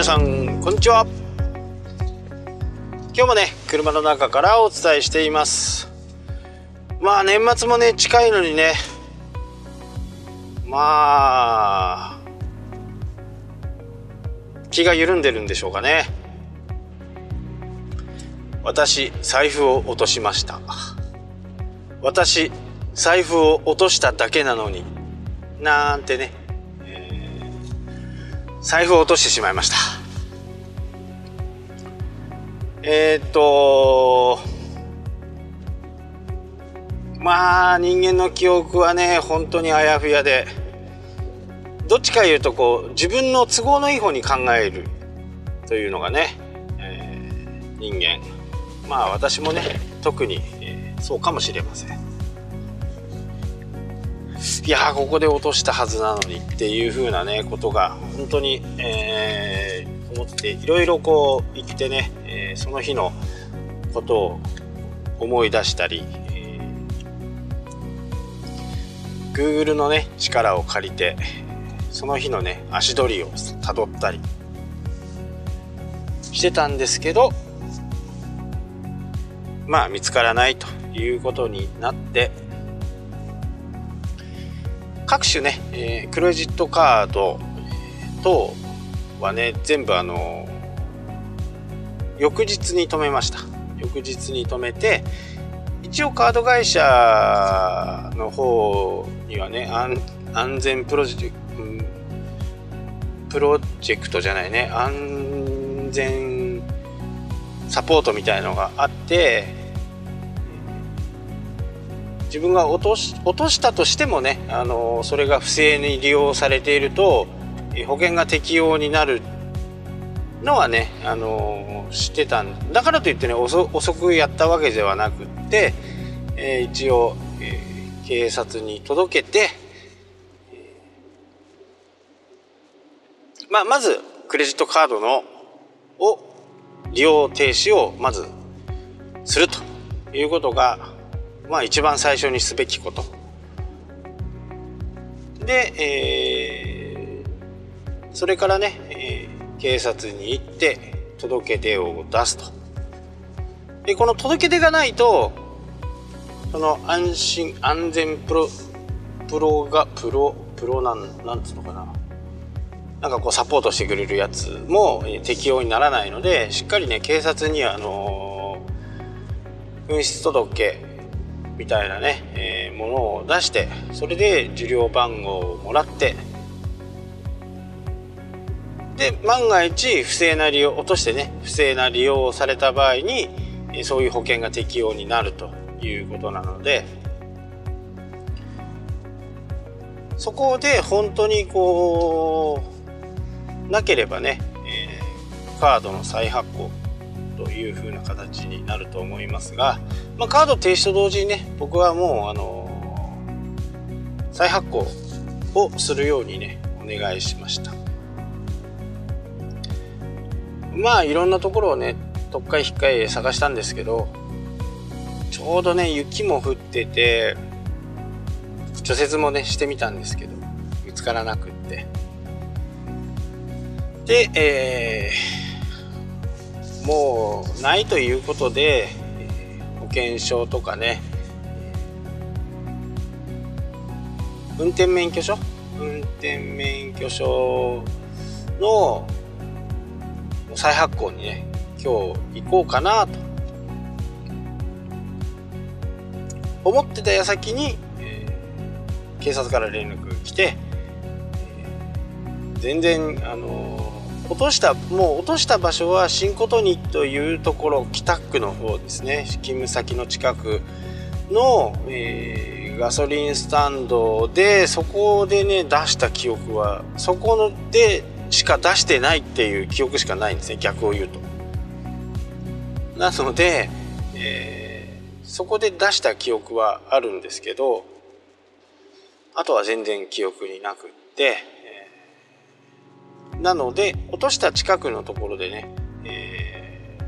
皆さんこんにちは。今日もね車の中からお伝えしています。まあ年末もね近いのにねまあ気が緩んでるんでしょうかね。私財布を落としました。私財布を落としただけなのになんてね、財布を落としてしまいました。えー、っとまあ人間の記憶はね本当にあやふやでどっちかいうとこう自分の都合のいい方に考えるというのがね、えー、人間。まあ私もね特に、えー、そうかもしれません。いやここで落としたはずなのにっていう風なねことが本当に、えー、思っていろいろこう言ってね、えー、その日のことを思い出したり、えー、Google のね力を借りてその日のね足取りをたどったりしてたんですけどまあ見つからないということになって各種ね、えー、クレジットカード等はね全部あの翌日に止めました。翌日に止めて一応カード会社の方にはね安全プロジェクトプロジェクトじゃないね安全サポートみたいのがあって自分が落とし落としたとしてもね、あのそれが不正に利用されていると保険が適用になるのはね、あの知ってたんだ。からといってね遅くやったわけではなくって、えー、一応、えー、警察に届けて、まあ、まずクレジットカードのを利用停止をまずするということがまあ一番最初にすべきこと。で、えー、それからね、えー、警察に行って届け出を出すと。でこの届け出がないとその安心安全プロプロがプロプロなんなんつうのかな。なんかこうサポートしてくれるやつも適用にならないのでしっかりね警察にあの紛失届みたいなね、えー、ものを出してそれで受領番号をもらってで万が一不正な利用落としてね不正な利用をされた場合にそういう保険が適用になるということなのでそこで本当にこうなければね、えー、カードの再発行という風な形になると思いますが、まあ、カード停止と同時にね僕はもうあの再発行をするようにねお願いしました。まあいろんなところをね特っかい引っかい探したんですけどちょうどね雪も降ってて除雪もねしてみたんですけど見つからなくって。でえーもうないということで保険証とかね。運転免許証？運転免許証の再発行にね今日行こうかなと。思ってた矢先に、えー、警察から連絡来て、えー、全然あのー落としたもう落とした場所は新琴にというところ北区の方ですね。勤務先の近くの、えー、ガソリンスタンドでそこでね出した記憶はそこのでしか出してないっていう記憶しかないんですね。逆を言うと。なので、えー、そこで出した記憶はあるんですけどあとは全然記憶になくって。なので落とした近くのところでね、え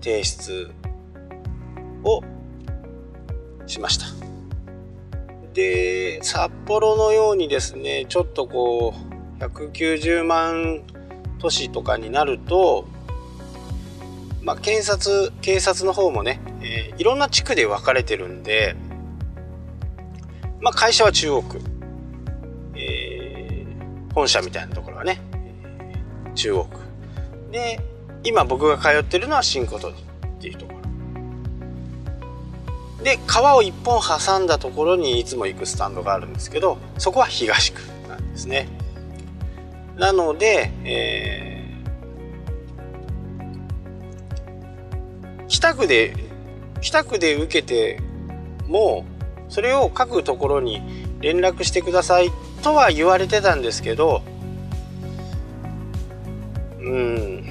ー、提出をしました。で札幌のようにですねちょっとこう190万都市とかになると、まあ、検察警察の方もね、えー、いろんな地区で分かれてるんで、まあ、会社は中央区、本社みたいなところはね、中央区で今僕が通ってるのは新琴っていうところ。で川を一本挟んだところにいつも行くスタンドがあるんですけどそこは東区なんですね。なので、えー、北区で北区で受けてもそれを各ところに連絡してください。とは言われてたんですけどうん。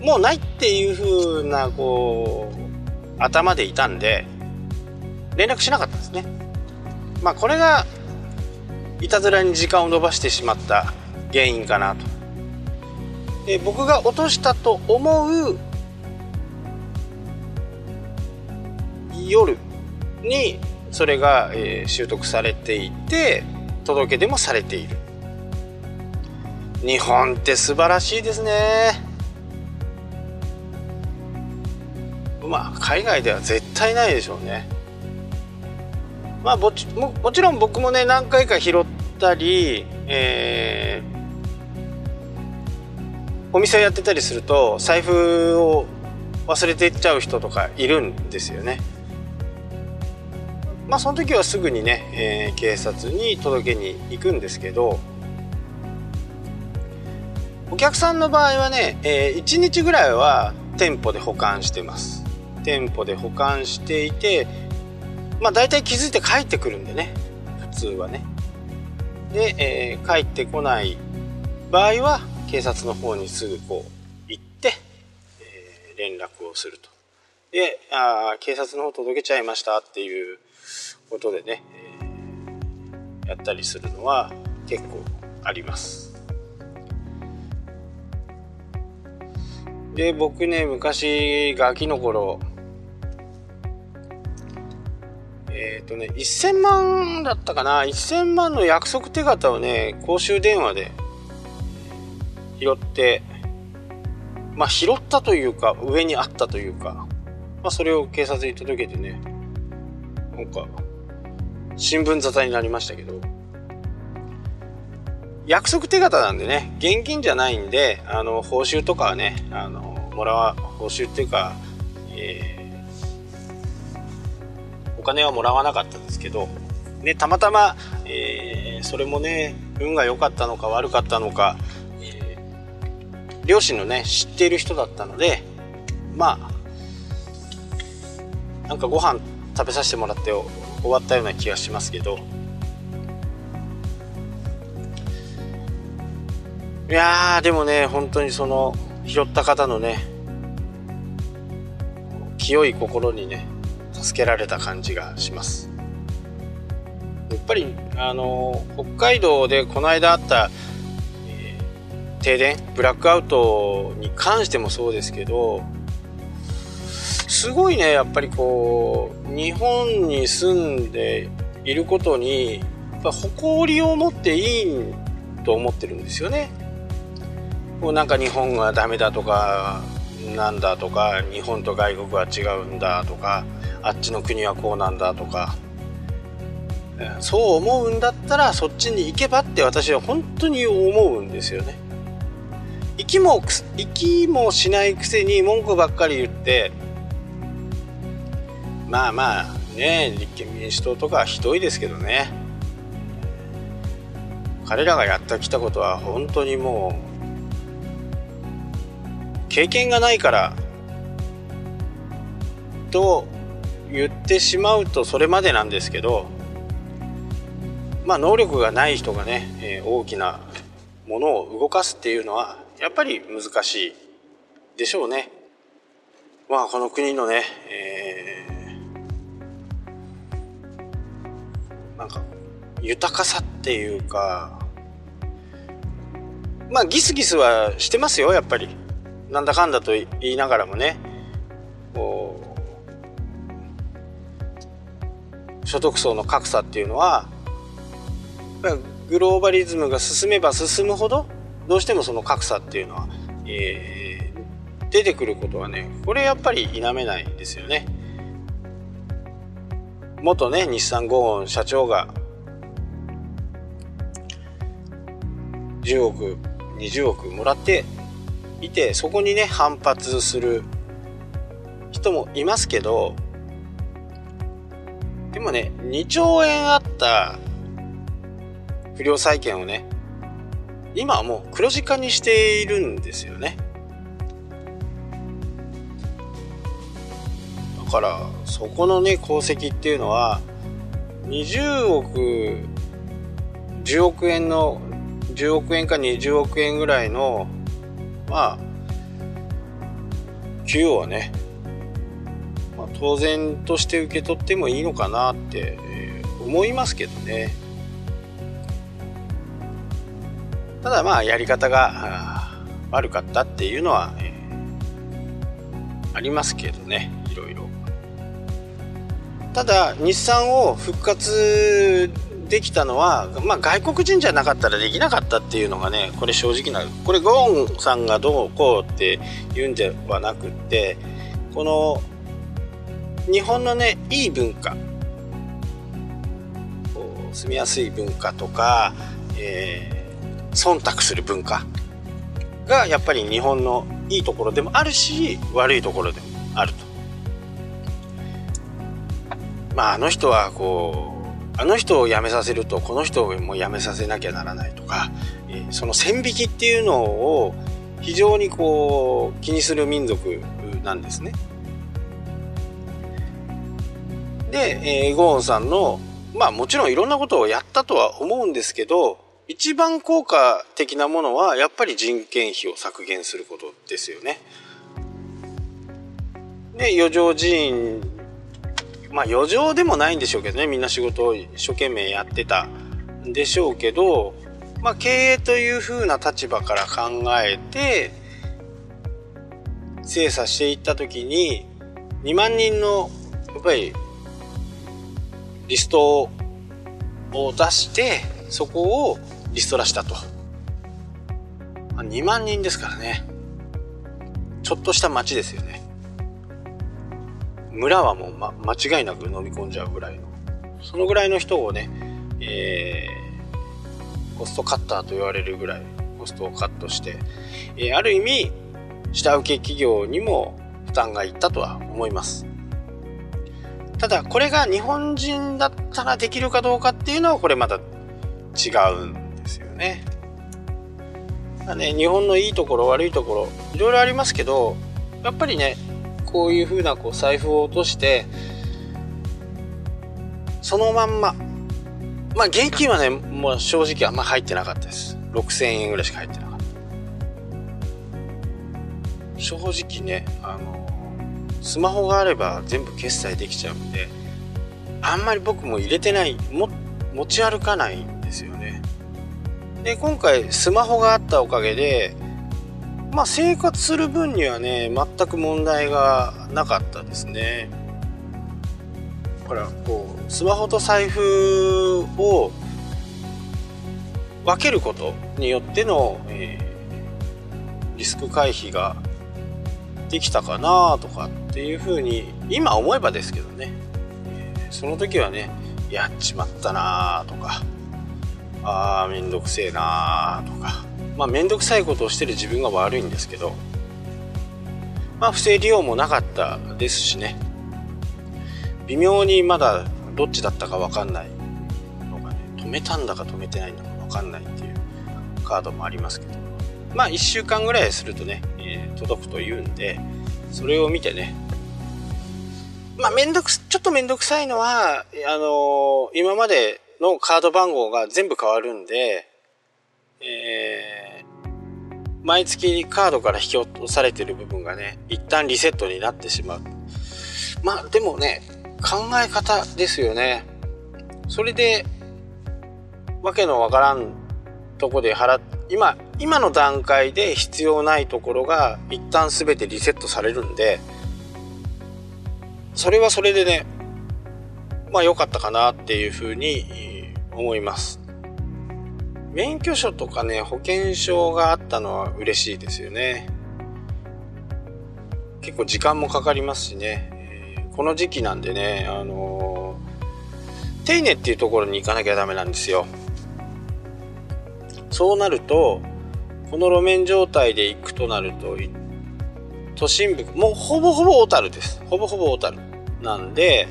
もうないっていう風なこう頭でいたんで連絡しなかったんですね。まあこれがいたずらに時間を延ばしてしまった原因かなと。で僕が落としたと思う夜にそれが、えー、習得されていて届け出もされている。日本って素晴らしいですね。まあ海外では絶対ないでしょうね。まあもももちろん僕もね何回か拾ったり、えー、お店をやってたりすると財布を忘れていっちゃう人とかいるんですよね。まあその時はすぐにね、えー、警察に届けに行くんですけどお客さんの場合はね、えー、1日ぐらいは店舗で保管してます。店舗で保管していてまあ大体気づいて帰ってくるんでね普通はね。で、えー、帰ってこない場合は警察の方にすぐこう行って、えー、連絡をすると。であ警察の方届けちゃいましたっていうことでね、えー、やったりするのは結構あります。で僕ね昔ガキの頃えっ、ー、とね1000万だったかな。1000万の約束手形をね公衆電話で拾ってまあ拾ったというか上にあったというか、まあ、それを警察に届けてねなんか新聞沙汰になりましたけど。約束手形なんでね現金じゃないんであの報酬とかはねあのもらわ報酬っていうか、えーお金はもらわなかったんですけど、ね、たまたま、えー、それもね運が良かったのか悪かったのか、えー、両親のね知っている人だったのでまあなんかご飯食べさせてもらって終わったような気がしますけど。いやでもね本当にその拾った方のね清い心にね助けられた感じがします。やっぱりあの北海道でこの間あった、えー、停電ブラックアウトに関してもそうですけどすごいねやっぱりこう日本に住んでいることにやっぱ誇りを持っていいと思ってるんですよね。こうなんか日本がダメだとかなんだとか日本と外国は違うんだとかあっちの国はこうなんだとかそう思うんだったらそっちに行けばって私は本当に思うんですよね。行きも行きもしないくせに文句ばっかり言ってまあまあね立憲民主党とかひどいですけどね彼らがやってきたことは本当にもう経験がないからと言ってしまうとそれまでなんですけどまあ能力がない人がね、えー、大きなものを動かすっていうのはやっぱり難しいでしょうね。まあこの国のね、えなんか豊かさっていうかまあギスギスはしてますよやっぱりなんだかんだと言いながらもねこう所得層の格差っていうのはグローバリズムが進めば進むほどどうしてもその格差っていうのは、えー、出てくることはねこれやっぱり否めないですよね。元ね日産ゴーン社長が10億20億もらっていてそこにね反発する人もいますけどでもね2兆円あった不良債権をね今はもう黒字化にしているんですよね。からそこのね功績っていうのは20億10億円の10億円か20億円ぐらいのまあ給与はね、まあ、当然として受け取ってもいいのかなって、思いますけどね。ただまあやり方が悪かったっていうのは、ありますけどねいろいろ。ただ日産を復活できたのは、まあ、外国人じゃなかったらできなかったっていうのがねこれ正直なこれゴーンさんがどうこうって言うんではなくってこの日本のねいい文化住みやすい文化とか、えー、忖度する文化がやっぱり日本のいいところでもあるし悪いところでもあると。まああの人はこうあの人を辞めさせるとこの人も辞めさせなきゃならないとか、その線引きっていうのを非常にこう気にする民族なんですね。で、えー、ゴーンさんのまあもちろんいろんなことをやったとは思うんですけど一番効果的なものはやっぱり人件費を削減することですよね。で余剰人まあ余剰でもないんでしょうけどねみんな仕事を一生懸命やってたんでしょうけど、まあ、経営という風な立場から考えて精査していった時に2万人のやっぱりリストを出してそこをリストラしたと。2万人ですからね。ちょっとした町ですよね。村はもう、ま、間違いなく飲み込んじゃうぐらいのそのぐらいの人をね、えー、コストカッターと言われるぐらいコストをカットして、えー、ある意味下請け企業にも負担がいったとは思いますただこれが日本人だったらできるかどうかっていうのはこれまた違うんですよね。まあね日本のいいところ悪いところいろいろありますけどやっぱりねこういうふうなこう財布を落としてそのまんままあ現金はねもう正直あんま入ってなかったです。6000円ぐらいしか入ってなかった。正直ねあのスマホがあれば全部決済できちゃうんであんまり僕も入れてないも持ち歩かないんですよね。で今回スマホがあったおかげでまあ生活する分にはね全く問題がなかったですね。ほらこうスマホと財布を分けることによっての、えー、リスク回避ができたかなとかっていうふうに今思えばですけどね、えー、その時はねやっちまったなとかあーめんどくせえなとかまあ面倒くさいことをしてる自分が悪いんですけどまあ不正利用もなかったですしね。微妙にまだどっちだったか分かんないのがね止めたんだか止めてないのか分かんないっていうカードもありますけど。まあ1週間ぐらいするとね、えー、届くというんでそれを見てね。まあめんどくちょっとめんどくさいのはあのー、今までのカード番号が全部変わるんでえー、毎月にカードから引き落とされてる部分がね、一旦リセットになってしまう。まあでもね、考え方ですよね。それで、わけのわからんとこで払っ今、今の段階で必要ないところが一旦全てリセットされるんで、それはそれでね、まあ良かったかなっていうふうに思います。免許証とかね、保険証があったのは嬉しいですよね。結構時間もかかりますしね、えー、この時期なんでね、あのー、手稲っていうところに行かなきゃダメなんですよ。そうなると、この路面状態で行くとなると、都心部、もうほぼほぼ小樽です。ほぼほぼ小樽。なんで、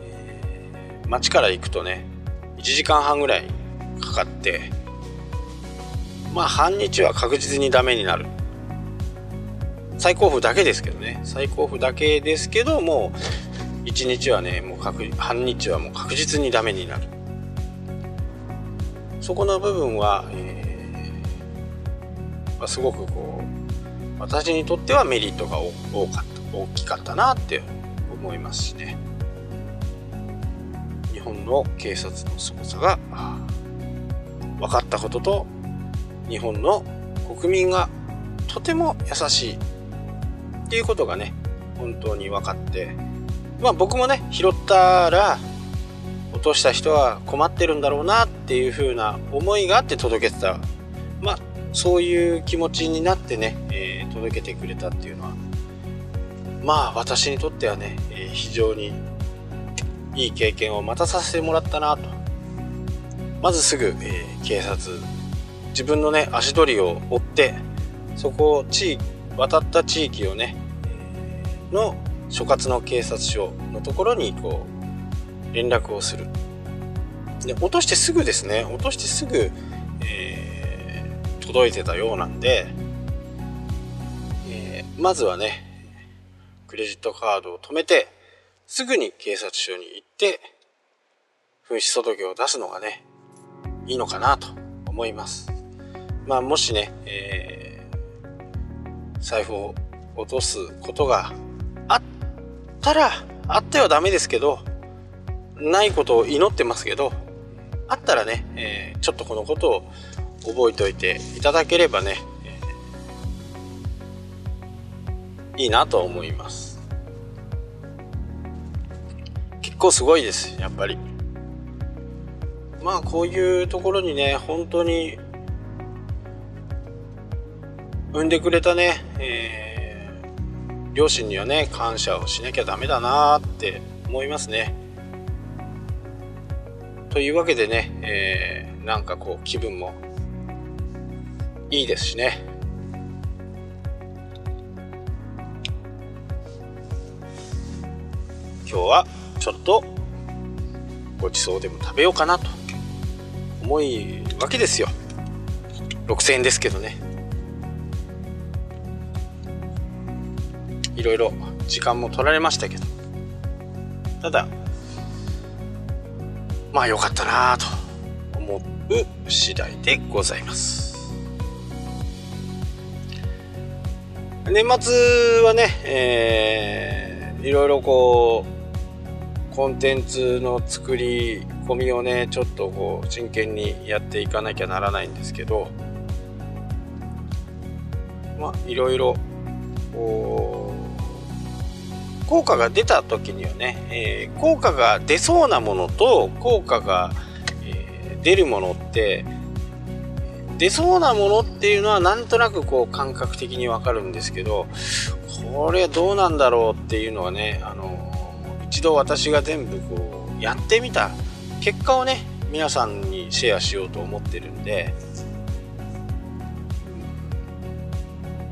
えー、街から行くとね、1時間半ぐらいかかって、まあ半日は確実にダメになる。最高峰だけですけどね。最高峰だけですけどもう1日はねもう確半日はもう確実にダメになる。そこの部分は、えーまあ、すごくこう私にとってはメリットが多かった大きかったなって思いますしね。日本の警察の凄さが分かったことと日本の国民がとても優しいっていうことがね本当に分かってまあ僕もね拾ったら落とした人は困ってるんだろうなっていう風な思いがあって届けてた。まあそういう気持ちになってね、えー、届けてくれたっていうのはまあ私にとってはね、えー、非常にいい経験をまたさせてもらったなと。まずすぐ、えー、警察自分のね足取りを追ってそこを地渡った地域をねの所轄の警察署のところにこう連絡をする。で落としてすぐですね落としてすぐ、えー、届いてたようなんで、えー、まずはねクレジットカードを止めてすぐに警察署に行って紛失届を出すのがねいいのかなと思います。まあ、もしね、えー、財布を落とすことがあったら、あってはダメですけど、ないことを祈ってますけど、あったらね、えー、ちょっとこのことを覚えておいていただければね、えー、いいなと思います。結構すごいです、やっぱり。まあこういうところにね、本当に産んでくれたね、えー、両親にはね感謝をしなきゃダメだなって思いますね。というわけでね、えー、なんかこう気分もいいですしね。今日はちょっとごちそうでも食べようかなと思いわけですよ。6000円ですけどね。いろいろ時間も取られましたけど。ただまあ良かったなと思う次第でございます。年末はね、えー、いろいろこうコンテンツの作り込みをねちょっとこう真剣にやっていかなきゃならないんですけどまあいろいろこう効果が出た時にはね、えー、効果が出そうなものと効果が、えー、出るものって出そうなものっていうのはなんとなくこう感覚的にわかるんですけどこれどうなんだろうっていうのはね、あの一度私が全部こうやってみた。結果をね皆さんにシェアしようと思ってるんで。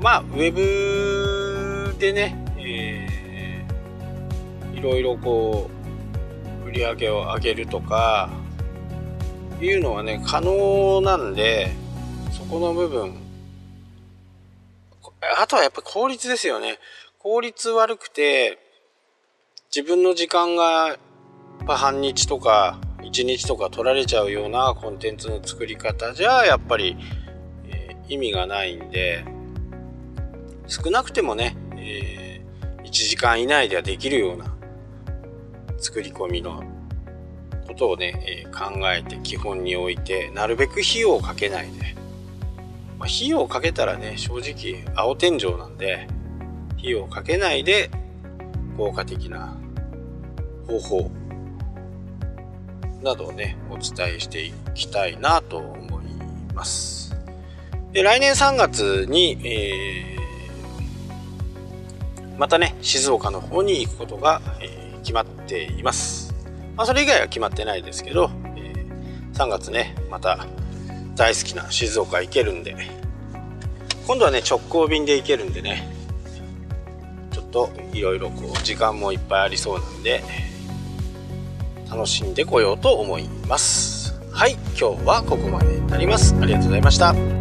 まあウェブでね、えーいろいろこう売り上げを上げるとかいうのはね可能なんでそこの部分あとはやっぱ効率ですよね。効率悪くて自分の時間が半日とか1日とか取られちゃうようなコンテンツの作り方じゃやっぱり、えー、意味がないんで少なくてもね、えー、1時間以内ではできるような作り込みのことをね、えー、考えて基本に置いてなるべく費用をかけないで、まあ、費用をかけたらね正直青天井なんで費用をかけないで効果的な方法などをねお伝えしていきたいなと思います。で来年3月に、えー、またね、静岡の方に行くことが、えー、決まっています。まあ、それ以外は決まってないですけど、えー、3月ね、また大好きな静岡行けるんで、今度はね、直行便で行けるんでね、ちょっといろいろこう、時間もいっぱいありそうなんで、楽しんでこようと思います。はい、今日はここまでになります。ありがとうございました。